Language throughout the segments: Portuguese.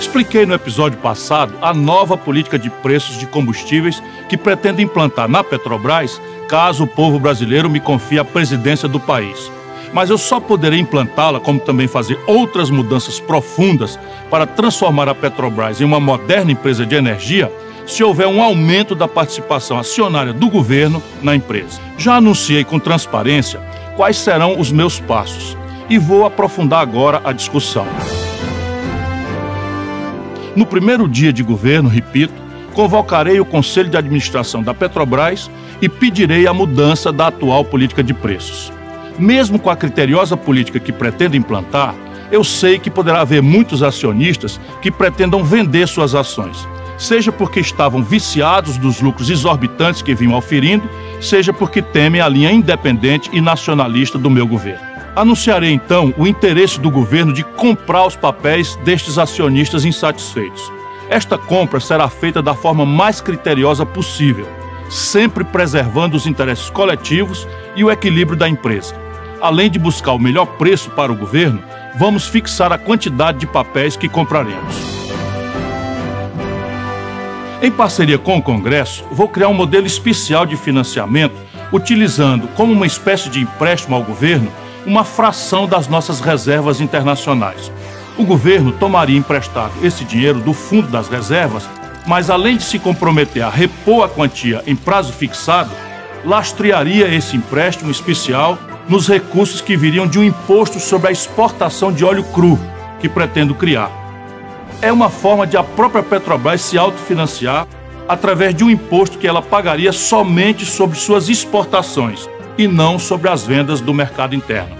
Expliquei no episódio passado a nova política de preços de combustíveis que pretendo implantar na Petrobras caso o povo brasileiro me confie a presidência do país. Mas eu só poderei implantá-la, como também fazer outras mudanças profundas para transformar a Petrobras em uma moderna empresa de energia, se houver um aumento da participação acionária do governo na empresa. Já anunciei com transparência quais serão os meus passos e vou aprofundar agora a discussão. No primeiro dia de governo, repito, convocarei o Conselho de Administração da Petrobras e pedirei a mudança da atual política de preços. Mesmo com a criteriosa política que pretendo implantar, eu sei que poderá haver muitos acionistas que pretendam vender suas ações, seja porque estavam viciados dos lucros exorbitantes que vinham auferindo, seja porque temem a linha independente e nacionalista do meu governo. Anunciarei então o interesse do governo de comprar os papéis destes acionistas insatisfeitos. Esta compra será feita da forma mais criteriosa possível, sempre preservando os interesses coletivos e o equilíbrio da empresa. Além de buscar o melhor preço para o governo, vamos fixar a quantidade de papéis que compraremos. Em parceria com o Congresso, vou criar um modelo especial de financiamento, utilizando como uma espécie de empréstimo ao governo uma fração das nossas reservas internacionais. O governo tomaria emprestado esse dinheiro do fundo das reservas, mas além de se comprometer a repor a quantia em prazo fixado, lastrearia esse empréstimo especial nos recursos que viriam de um imposto sobre a exportação de óleo cru que pretendo criar. É uma forma de a própria Petrobras se autofinanciar através de um imposto que ela pagaria somente sobre suas exportações e não sobre as vendas do mercado interno.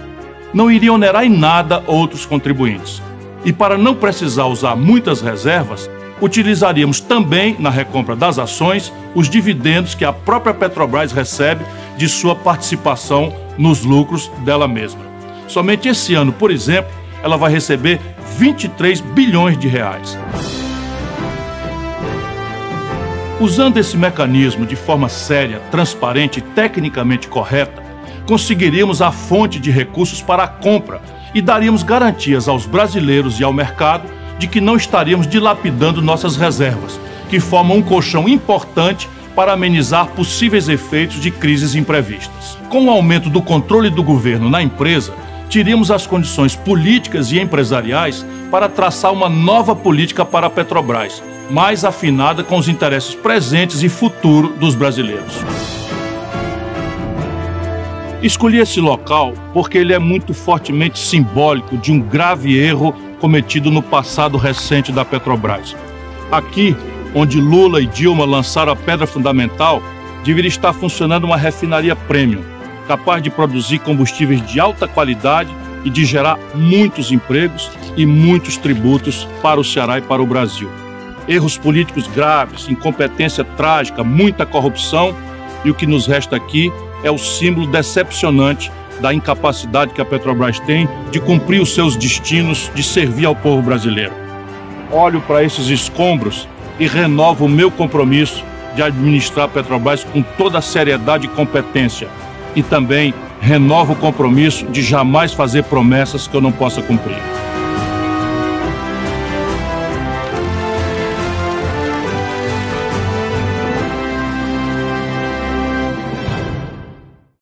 Não iria onerar em nada outros contribuintes. E para não precisar usar muitas reservas, utilizaríamos também na recompra das ações os dividendos que a própria Petrobras recebe de sua participação nos lucros dela mesma. Somente esse ano, por exemplo, ela vai receber 23 bilhões de reais. Usando esse mecanismo de forma séria, transparente e tecnicamente correta, conseguiríamos a fonte de recursos para a compra e daríamos garantias aos brasileiros e ao mercado de que não estaríamos dilapidando nossas reservas, que formam um colchão importante para amenizar possíveis efeitos de crises imprevistas. Com o aumento do controle do governo na empresa, teríamos as condições políticas e empresariais para traçar uma nova política para a Petrobras, mais afinada com os interesses presentes e futuro dos brasileiros. Escolhi esse local porque ele é muito fortemente simbólico de um grave erro cometido no passado recente da Petrobras. Aqui, onde Lula e Dilma lançaram a pedra fundamental, deveria estar funcionando uma refinaria premium, capaz de produzir combustíveis de alta qualidade e de gerar muitos empregos e muitos tributos para o Ceará e para o Brasil erros políticos graves, incompetência trágica, muita corrupção e o que nos resta aqui é o símbolo decepcionante da incapacidade que a Petrobras tem de cumprir os seus destinos, de servir ao povo brasileiro. Olho para esses escombros e renovo o meu compromisso de administrar a Petrobras com toda a seriedade e competência. E também renovo o compromisso de jamais fazer promessas que eu não possa cumprir.